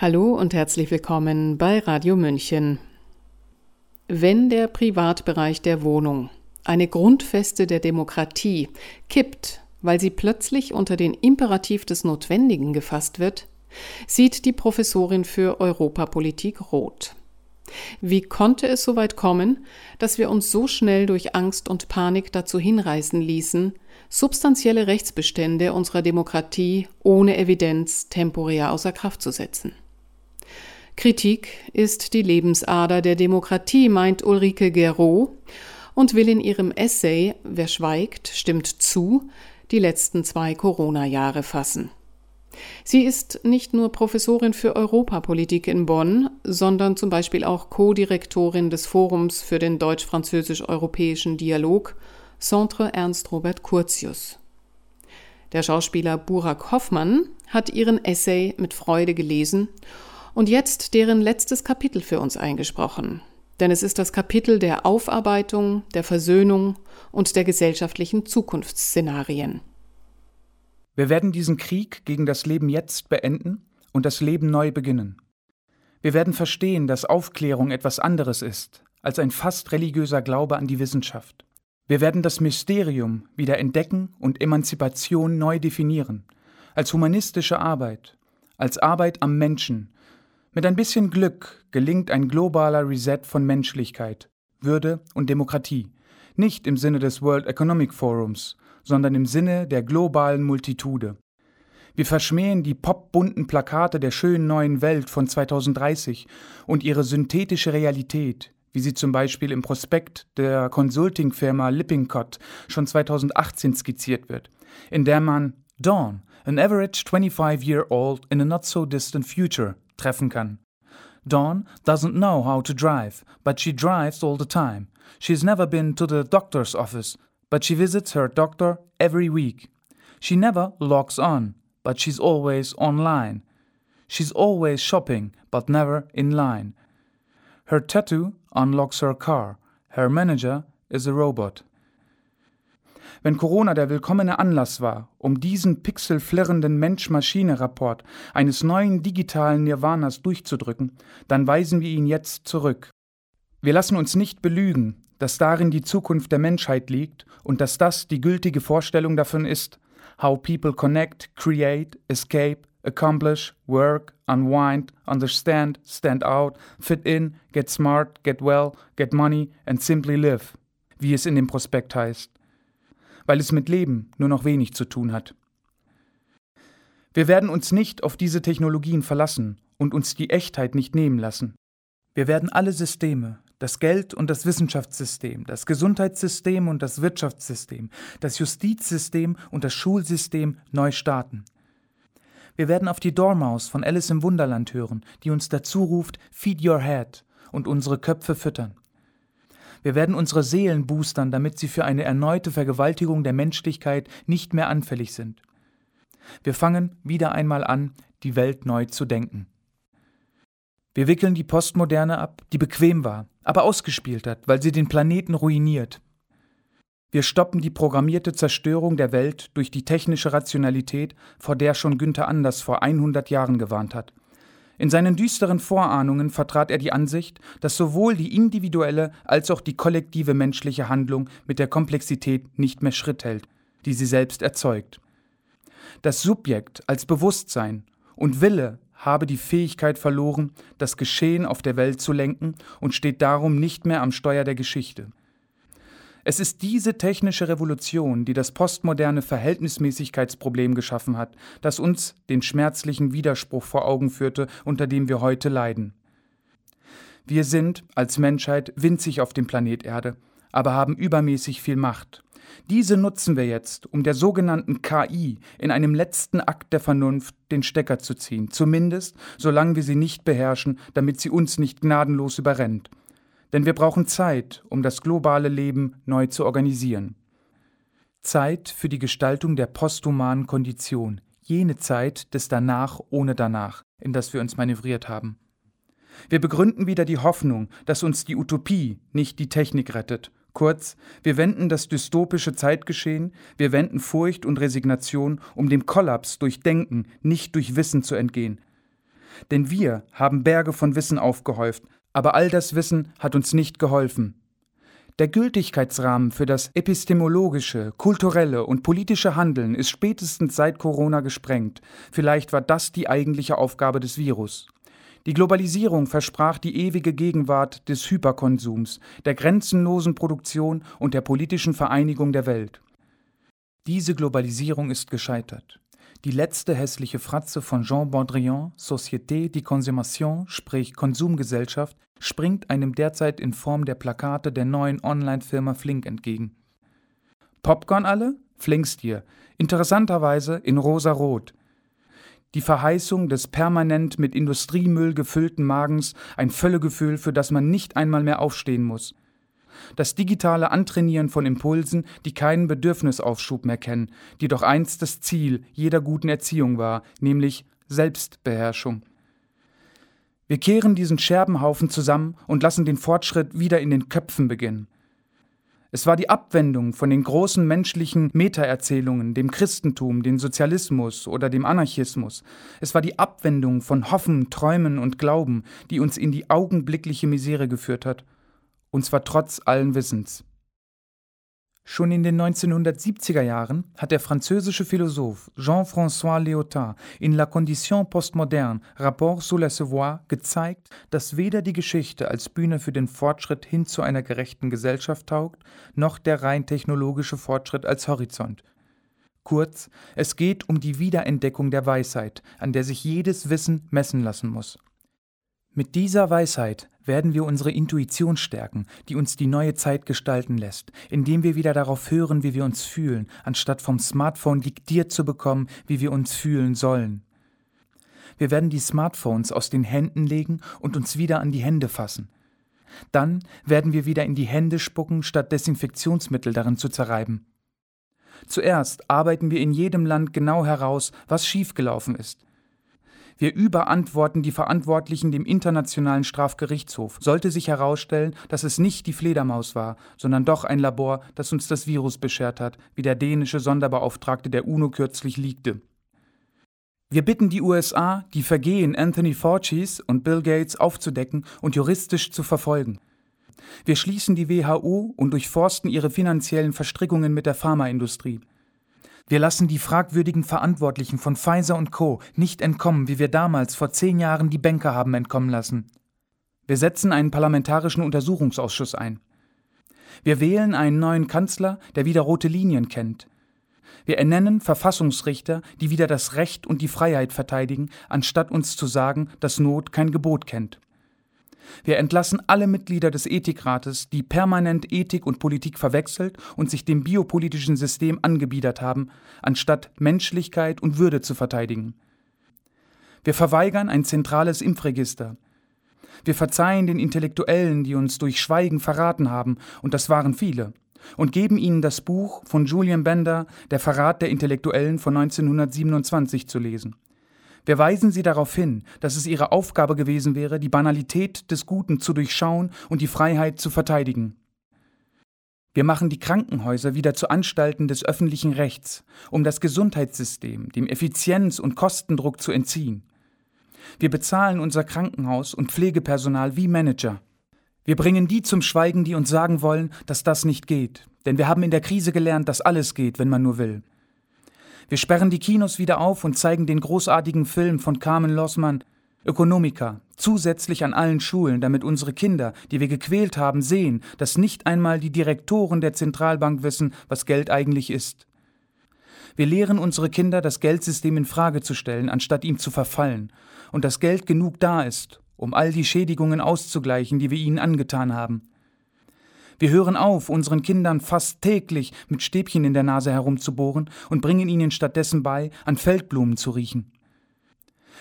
Hallo und herzlich willkommen bei Radio München. Wenn der Privatbereich der Wohnung, eine Grundfeste der Demokratie, kippt, weil sie plötzlich unter den Imperativ des Notwendigen gefasst wird, sieht die Professorin für Europapolitik rot. Wie konnte es so weit kommen, dass wir uns so schnell durch Angst und Panik dazu hinreißen ließen, substanzielle Rechtsbestände unserer Demokratie ohne Evidenz temporär außer Kraft zu setzen? Kritik ist die Lebensader der Demokratie, meint Ulrike Geraud und will in ihrem Essay Wer schweigt, stimmt zu, die letzten zwei Corona-Jahre fassen. Sie ist nicht nur Professorin für Europapolitik in Bonn, sondern zum Beispiel auch Co-Direktorin des Forums für den deutsch-französisch-europäischen Dialog, Centre Ernst Robert Curtius. Der Schauspieler Burak Hoffmann hat ihren Essay mit Freude gelesen und jetzt deren letztes Kapitel für uns eingesprochen. Denn es ist das Kapitel der Aufarbeitung, der Versöhnung und der gesellschaftlichen Zukunftsszenarien. Wir werden diesen Krieg gegen das Leben jetzt beenden und das Leben neu beginnen. Wir werden verstehen, dass Aufklärung etwas anderes ist als ein fast religiöser Glaube an die Wissenschaft. Wir werden das Mysterium wieder entdecken und Emanzipation neu definieren, als humanistische Arbeit, als Arbeit am Menschen, mit ein bisschen Glück gelingt ein globaler Reset von Menschlichkeit, Würde und Demokratie, nicht im Sinne des World Economic Forums, sondern im Sinne der globalen Multitude. Wir verschmähen die popbunten Plakate der schönen neuen Welt von 2030 und ihre synthetische Realität, wie sie zum Beispiel im Prospekt der Consulting-Firma Lippincott schon 2018 skizziert wird, in der man Dawn, an average 25-year-old in a not so distant future, treffen kann. Dawn doesn't know how to drive, but she drives all the time. She's never been to the doctor's office, but she visits her doctor every week. She never logs on, but she's always online. She's always shopping, but never in line. Her tattoo unlocks her car. Her manager is a robot. Wenn Corona der willkommene Anlass war, um diesen pixelflirrenden Mensch-Maschine-Rapport eines neuen digitalen Nirvanas durchzudrücken, dann weisen wir ihn jetzt zurück. Wir lassen uns nicht belügen, dass darin die Zukunft der Menschheit liegt und dass das die gültige Vorstellung davon ist, how people connect, create, escape, accomplish, work, unwind, understand, stand out, fit in, get smart, get well, get money and simply live, wie es in dem Prospekt heißt weil es mit Leben nur noch wenig zu tun hat. Wir werden uns nicht auf diese Technologien verlassen und uns die Echtheit nicht nehmen lassen. Wir werden alle Systeme, das Geld und das Wissenschaftssystem, das Gesundheitssystem und das Wirtschaftssystem, das Justizsystem und das Schulsystem neu starten. Wir werden auf die Dormaus von Alice im Wunderland hören, die uns dazu ruft, Feed your head und unsere Köpfe füttern. Wir werden unsere Seelen boostern, damit sie für eine erneute Vergewaltigung der Menschlichkeit nicht mehr anfällig sind. Wir fangen wieder einmal an, die Welt neu zu denken. Wir wickeln die Postmoderne ab, die bequem war, aber ausgespielt hat, weil sie den Planeten ruiniert. Wir stoppen die programmierte Zerstörung der Welt durch die technische Rationalität, vor der schon Günther Anders vor 100 Jahren gewarnt hat. In seinen düsteren Vorahnungen vertrat er die Ansicht, dass sowohl die individuelle als auch die kollektive menschliche Handlung mit der Komplexität nicht mehr Schritt hält, die sie selbst erzeugt. Das Subjekt als Bewusstsein und Wille habe die Fähigkeit verloren, das Geschehen auf der Welt zu lenken und steht darum nicht mehr am Steuer der Geschichte. Es ist diese technische Revolution, die das postmoderne Verhältnismäßigkeitsproblem geschaffen hat, das uns den schmerzlichen Widerspruch vor Augen führte, unter dem wir heute leiden. Wir sind als Menschheit winzig auf dem Planet Erde, aber haben übermäßig viel Macht. Diese nutzen wir jetzt, um der sogenannten KI in einem letzten Akt der Vernunft den Stecker zu ziehen, zumindest solange wir sie nicht beherrschen, damit sie uns nicht gnadenlos überrennt. Denn wir brauchen Zeit, um das globale Leben neu zu organisieren. Zeit für die Gestaltung der posthumanen Kondition, jene Zeit des Danach ohne Danach, in das wir uns manövriert haben. Wir begründen wieder die Hoffnung, dass uns die Utopie, nicht die Technik rettet. Kurz, wir wenden das dystopische Zeitgeschehen, wir wenden Furcht und Resignation, um dem Kollaps durch Denken, nicht durch Wissen zu entgehen. denn wir haben Berge von Wissen aufgehäuft, aber all das Wissen hat uns nicht geholfen. Der Gültigkeitsrahmen für das epistemologische, kulturelle und politische Handeln ist spätestens seit Corona gesprengt. Vielleicht war das die eigentliche Aufgabe des Virus. Die Globalisierung versprach die ewige Gegenwart des Hyperkonsums, der grenzenlosen Produktion und der politischen Vereinigung der Welt. Diese Globalisierung ist gescheitert. Die letzte hässliche Fratze von Jean Baudrillard, Société de Consommation, sprich Konsumgesellschaft, springt einem derzeit in Form der Plakate der neuen Online-Firma Flink entgegen. Popcorn alle? Flink's dir. Interessanterweise in rosa-rot. Die Verheißung des permanent mit Industriemüll gefüllten Magens, ein Völlegefühl, für das man nicht einmal mehr aufstehen muss das digitale Antrainieren von Impulsen, die keinen Bedürfnisaufschub mehr kennen, die doch einst das Ziel jeder guten Erziehung war, nämlich Selbstbeherrschung. Wir kehren diesen Scherbenhaufen zusammen und lassen den Fortschritt wieder in den Köpfen beginnen. Es war die Abwendung von den großen menschlichen Metaerzählungen, dem Christentum, dem Sozialismus oder dem Anarchismus. Es war die Abwendung von Hoffen, Träumen und Glauben, die uns in die augenblickliche Misere geführt hat und zwar trotz allen Wissens. Schon in den 1970er Jahren hat der französische Philosoph Jean-François Lyotard in La Condition postmoderne, Rapport sur la Savoir gezeigt, dass weder die Geschichte als Bühne für den Fortschritt hin zu einer gerechten Gesellschaft taugt, noch der rein technologische Fortschritt als Horizont. Kurz, es geht um die Wiederentdeckung der Weisheit, an der sich jedes Wissen messen lassen muss. Mit dieser Weisheit werden wir unsere Intuition stärken, die uns die neue Zeit gestalten lässt, indem wir wieder darauf hören, wie wir uns fühlen, anstatt vom Smartphone diktiert zu bekommen, wie wir uns fühlen sollen. Wir werden die Smartphones aus den Händen legen und uns wieder an die Hände fassen. Dann werden wir wieder in die Hände spucken, statt Desinfektionsmittel darin zu zerreiben. Zuerst arbeiten wir in jedem Land genau heraus, was schiefgelaufen ist. Wir überantworten die Verantwortlichen dem Internationalen Strafgerichtshof. Sollte sich herausstellen, dass es nicht die Fledermaus war, sondern doch ein Labor, das uns das Virus beschert hat, wie der dänische Sonderbeauftragte der UNO kürzlich liegte. Wir bitten die USA, die Vergehen Anthony Faucis und Bill Gates aufzudecken und juristisch zu verfolgen. Wir schließen die WHO und durchforsten ihre finanziellen Verstrickungen mit der Pharmaindustrie. Wir lassen die fragwürdigen Verantwortlichen von Pfizer und Co. nicht entkommen, wie wir damals vor zehn Jahren die Banker haben entkommen lassen. Wir setzen einen parlamentarischen Untersuchungsausschuss ein. Wir wählen einen neuen Kanzler, der wieder rote Linien kennt. Wir ernennen Verfassungsrichter, die wieder das Recht und die Freiheit verteidigen, anstatt uns zu sagen, dass Not kein Gebot kennt. Wir entlassen alle Mitglieder des Ethikrates, die permanent Ethik und Politik verwechselt und sich dem biopolitischen System angebiedert haben, anstatt Menschlichkeit und Würde zu verteidigen. Wir verweigern ein zentrales Impfregister. Wir verzeihen den Intellektuellen, die uns durch Schweigen verraten haben, und das waren viele, und geben ihnen das Buch von Julian Bender, Der Verrat der Intellektuellen von 1927 zu lesen. Wir weisen sie darauf hin, dass es ihre Aufgabe gewesen wäre, die Banalität des Guten zu durchschauen und die Freiheit zu verteidigen. Wir machen die Krankenhäuser wieder zu Anstalten des öffentlichen Rechts, um das Gesundheitssystem dem Effizienz- und Kostendruck zu entziehen. Wir bezahlen unser Krankenhaus und Pflegepersonal wie Manager. Wir bringen die zum Schweigen, die uns sagen wollen, dass das nicht geht, denn wir haben in der Krise gelernt, dass alles geht, wenn man nur will. Wir sperren die Kinos wieder auf und zeigen den großartigen Film von Carmen Lossmann, Ökonomica, zusätzlich an allen Schulen, damit unsere Kinder, die wir gequält haben, sehen, dass nicht einmal die Direktoren der Zentralbank wissen, was Geld eigentlich ist. Wir lehren unsere Kinder, das Geldsystem in Frage zu stellen, anstatt ihm zu verfallen, und dass Geld genug da ist, um all die Schädigungen auszugleichen, die wir ihnen angetan haben. Wir hören auf, unseren Kindern fast täglich mit Stäbchen in der Nase herumzubohren und bringen ihnen stattdessen bei, an Feldblumen zu riechen.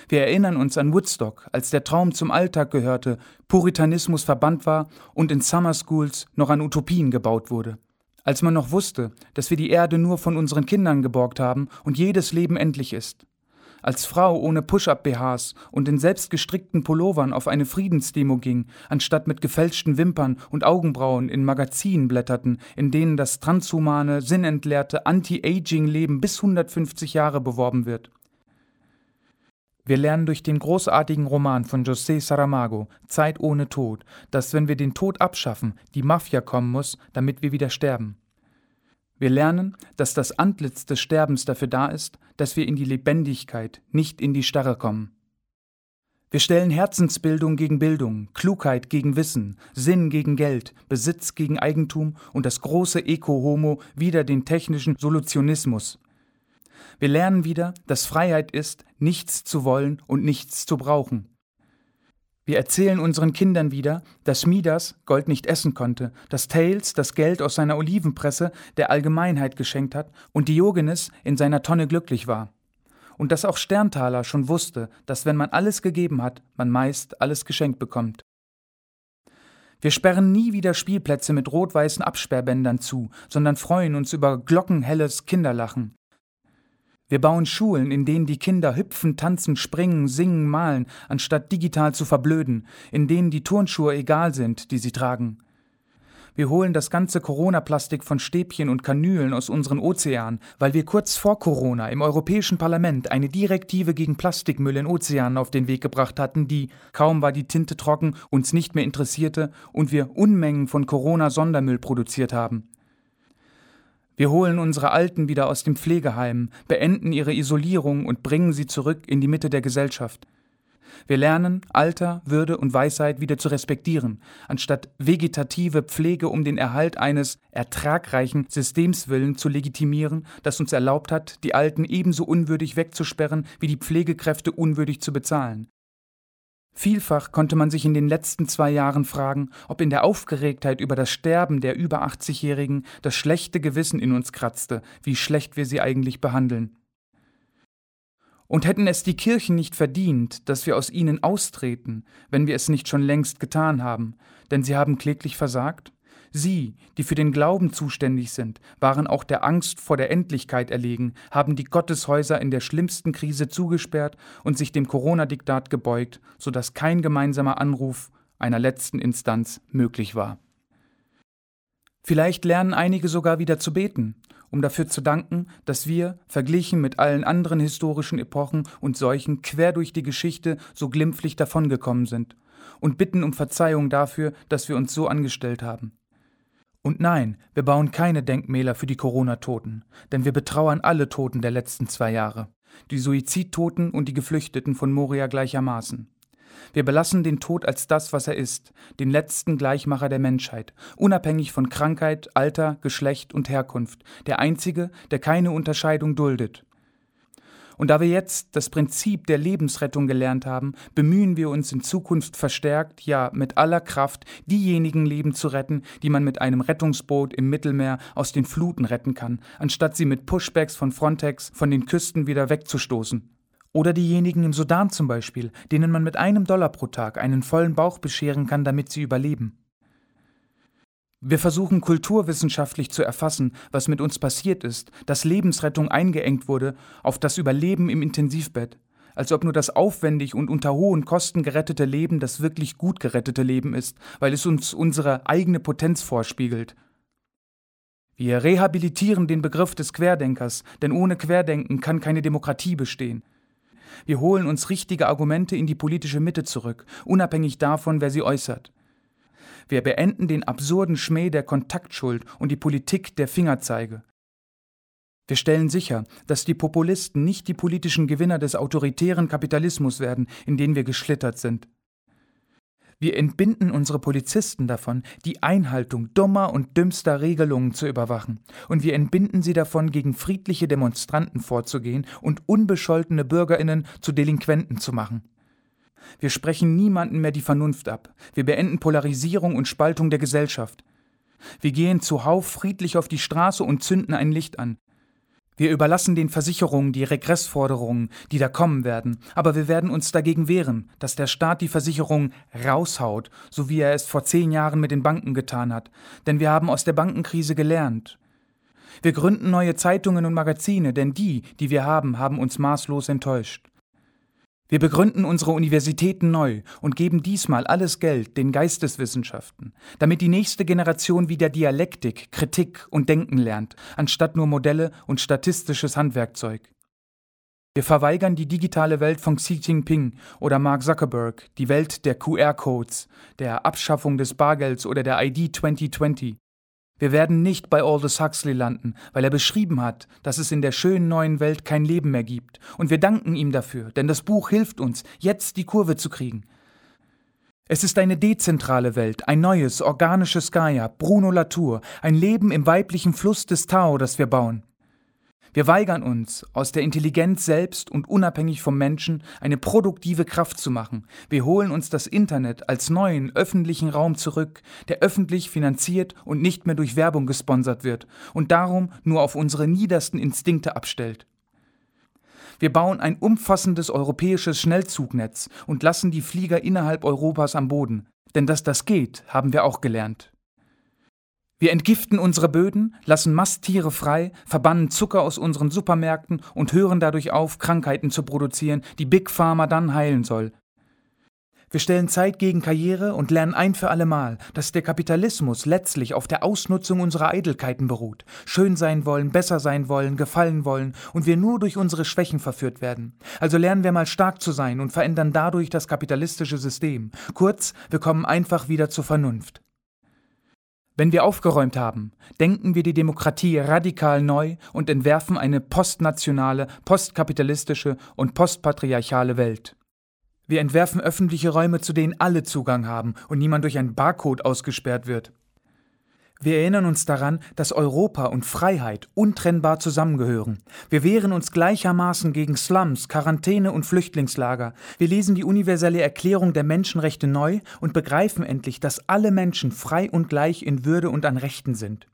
Wir erinnern uns an Woodstock, als der Traum zum Alltag gehörte, Puritanismus verbannt war und in Summer Schools noch an Utopien gebaut wurde. Als man noch wusste, dass wir die Erde nur von unseren Kindern geborgt haben und jedes Leben endlich ist als Frau ohne Push-up-BHs und in selbstgestrickten Pullovern auf eine Friedensdemo ging, anstatt mit gefälschten Wimpern und Augenbrauen in Magazinen blätterten, in denen das transhumane, sinnentleerte Anti-Aging-Leben bis 150 Jahre beworben wird. Wir lernen durch den großartigen Roman von José Saramago, Zeit ohne Tod, dass wenn wir den Tod abschaffen, die Mafia kommen muss, damit wir wieder sterben. Wir lernen, dass das Antlitz des Sterbens dafür da ist, dass wir in die Lebendigkeit, nicht in die Starre kommen. Wir stellen Herzensbildung gegen Bildung, Klugheit gegen Wissen, Sinn gegen Geld, Besitz gegen Eigentum und das große Eko-Homo wider den technischen Solutionismus. Wir lernen wieder, dass Freiheit ist, nichts zu wollen und nichts zu brauchen. Wir erzählen unseren Kindern wieder, dass Midas Gold nicht essen konnte, dass Thales das Geld aus seiner Olivenpresse der Allgemeinheit geschenkt hat und Diogenes in seiner Tonne glücklich war und dass auch Sterntaler schon wusste, dass wenn man alles gegeben hat, man meist alles geschenkt bekommt. Wir sperren nie wieder Spielplätze mit rot-weißen Absperrbändern zu, sondern freuen uns über glockenhelles Kinderlachen. Wir bauen Schulen, in denen die Kinder hüpfen, tanzen, springen, singen, malen, anstatt digital zu verblöden, in denen die Turnschuhe egal sind, die sie tragen. Wir holen das ganze Corona-Plastik von Stäbchen und Kanülen aus unseren Ozeanen, weil wir kurz vor Corona im Europäischen Parlament eine Direktive gegen Plastikmüll in Ozeanen auf den Weg gebracht hatten, die, kaum war die Tinte trocken, uns nicht mehr interessierte und wir Unmengen von Corona-Sondermüll produziert haben. Wir holen unsere Alten wieder aus dem Pflegeheim, beenden ihre Isolierung und bringen sie zurück in die Mitte der Gesellschaft. Wir lernen, Alter, Würde und Weisheit wieder zu respektieren, anstatt vegetative Pflege um den Erhalt eines ertragreichen Systems willen zu legitimieren, das uns erlaubt hat, die Alten ebenso unwürdig wegzusperren, wie die Pflegekräfte unwürdig zu bezahlen. Vielfach konnte man sich in den letzten zwei Jahren fragen, ob in der Aufgeregtheit über das Sterben der über 80-Jährigen das schlechte Gewissen in uns kratzte, wie schlecht wir sie eigentlich behandeln. Und hätten es die Kirchen nicht verdient, dass wir aus ihnen austreten, wenn wir es nicht schon längst getan haben, denn sie haben kläglich versagt? Sie, die für den Glauben zuständig sind, waren auch der Angst vor der Endlichkeit erlegen, haben die Gotteshäuser in der schlimmsten Krise zugesperrt und sich dem Corona-Diktat gebeugt, so dass kein gemeinsamer Anruf einer letzten Instanz möglich war. Vielleicht lernen einige sogar wieder zu beten um dafür zu danken, dass wir, verglichen mit allen anderen historischen Epochen und Seuchen, quer durch die Geschichte so glimpflich davongekommen sind, und bitten um Verzeihung dafür, dass wir uns so angestellt haben. Und nein, wir bauen keine Denkmäler für die Corona-Toten, denn wir betrauern alle Toten der letzten zwei Jahre, die Suizidtoten und die Geflüchteten von Moria gleichermaßen. Wir belassen den Tod als das, was er ist, den letzten Gleichmacher der Menschheit, unabhängig von Krankheit, Alter, Geschlecht und Herkunft, der einzige, der keine Unterscheidung duldet. Und da wir jetzt das Prinzip der Lebensrettung gelernt haben, bemühen wir uns in Zukunft verstärkt, ja mit aller Kraft, diejenigen Leben zu retten, die man mit einem Rettungsboot im Mittelmeer aus den Fluten retten kann, anstatt sie mit Pushbacks von Frontex von den Küsten wieder wegzustoßen. Oder diejenigen im Sudan zum Beispiel, denen man mit einem Dollar pro Tag einen vollen Bauch bescheren kann, damit sie überleben. Wir versuchen kulturwissenschaftlich zu erfassen, was mit uns passiert ist, dass Lebensrettung eingeengt wurde auf das Überleben im Intensivbett, als ob nur das aufwendig und unter hohen Kosten gerettete Leben das wirklich gut gerettete Leben ist, weil es uns unsere eigene Potenz vorspiegelt. Wir rehabilitieren den Begriff des Querdenkers, denn ohne Querdenken kann keine Demokratie bestehen. Wir holen uns richtige Argumente in die politische Mitte zurück, unabhängig davon, wer sie äußert. Wir beenden den absurden Schmäh der Kontaktschuld und die Politik der Fingerzeige. Wir stellen sicher, dass die Populisten nicht die politischen Gewinner des autoritären Kapitalismus werden, in den wir geschlittert sind. Wir entbinden unsere Polizisten davon, die Einhaltung dummer und dümmster Regelungen zu überwachen, und wir entbinden sie davon, gegen friedliche Demonstranten vorzugehen und unbescholtene Bürgerinnen zu Delinquenten zu machen. Wir sprechen niemanden mehr die Vernunft ab. Wir beenden Polarisierung und Spaltung der Gesellschaft. Wir gehen zuhauf friedlich auf die Straße und zünden ein Licht an. Wir überlassen den Versicherungen die Regressforderungen, die da kommen werden, aber wir werden uns dagegen wehren, dass der Staat die Versicherungen raushaut, so wie er es vor zehn Jahren mit den Banken getan hat, denn wir haben aus der Bankenkrise gelernt. Wir gründen neue Zeitungen und Magazine, denn die, die wir haben, haben uns maßlos enttäuscht. Wir begründen unsere Universitäten neu und geben diesmal alles Geld den Geisteswissenschaften, damit die nächste Generation wieder Dialektik, Kritik und Denken lernt, anstatt nur Modelle und statistisches Handwerkzeug. Wir verweigern die digitale Welt von Xi Jinping oder Mark Zuckerberg, die Welt der QR-Codes, der Abschaffung des Bargelds oder der ID 2020. Wir werden nicht bei Aldous Huxley landen, weil er beschrieben hat, dass es in der schönen neuen Welt kein Leben mehr gibt. Und wir danken ihm dafür, denn das Buch hilft uns, jetzt die Kurve zu kriegen. Es ist eine dezentrale Welt, ein neues, organisches Gaia, Bruno Latour, ein Leben im weiblichen Fluss des Tao, das wir bauen. Wir weigern uns, aus der Intelligenz selbst und unabhängig vom Menschen eine produktive Kraft zu machen. Wir holen uns das Internet als neuen öffentlichen Raum zurück, der öffentlich finanziert und nicht mehr durch Werbung gesponsert wird und darum nur auf unsere niedersten Instinkte abstellt. Wir bauen ein umfassendes europäisches Schnellzugnetz und lassen die Flieger innerhalb Europas am Boden. Denn dass das geht, haben wir auch gelernt. Wir entgiften unsere Böden, lassen Masttiere frei, verbannen Zucker aus unseren Supermärkten und hören dadurch auf, Krankheiten zu produzieren, die Big Pharma dann heilen soll. Wir stellen Zeit gegen Karriere und lernen ein für allemal, dass der Kapitalismus letztlich auf der Ausnutzung unserer Eitelkeiten beruht, schön sein wollen, besser sein wollen, gefallen wollen und wir nur durch unsere Schwächen verführt werden. Also lernen wir mal stark zu sein und verändern dadurch das kapitalistische System. Kurz, wir kommen einfach wieder zur Vernunft. Wenn wir aufgeräumt haben, denken wir die Demokratie radikal neu und entwerfen eine postnationale, postkapitalistische und postpatriarchale Welt. Wir entwerfen öffentliche Räume, zu denen alle Zugang haben und niemand durch ein Barcode ausgesperrt wird. Wir erinnern uns daran, dass Europa und Freiheit untrennbar zusammengehören. Wir wehren uns gleichermaßen gegen Slums, Quarantäne und Flüchtlingslager. Wir lesen die universelle Erklärung der Menschenrechte neu und begreifen endlich, dass alle Menschen frei und gleich in Würde und an Rechten sind.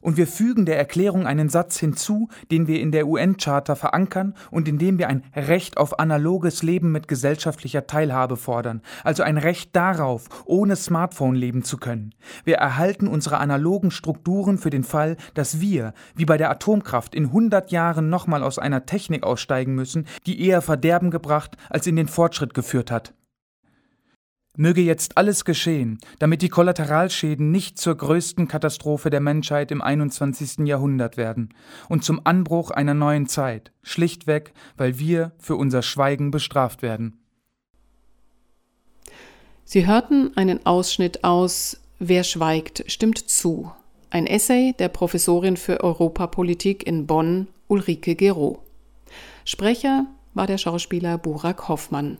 Und wir fügen der Erklärung einen Satz hinzu, den wir in der UN-Charta verankern und in dem wir ein Recht auf analoges Leben mit gesellschaftlicher Teilhabe fordern, also ein Recht darauf, ohne Smartphone leben zu können. Wir erhalten unsere analogen Strukturen für den Fall, dass wir, wie bei der Atomkraft, in 100 Jahren nochmal aus einer Technik aussteigen müssen, die eher Verderben gebracht als in den Fortschritt geführt hat. Möge jetzt alles geschehen, damit die Kollateralschäden nicht zur größten Katastrophe der Menschheit im 21. Jahrhundert werden und zum Anbruch einer neuen Zeit, schlichtweg, weil wir für unser Schweigen bestraft werden. Sie hörten einen Ausschnitt aus Wer schweigt, stimmt zu. Ein Essay der Professorin für Europapolitik in Bonn, Ulrike Gero. Sprecher war der Schauspieler Burak Hoffmann.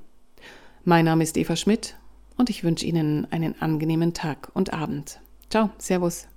Mein Name ist Eva Schmidt und ich wünsche Ihnen einen angenehmen Tag und Abend. Ciao, Servus.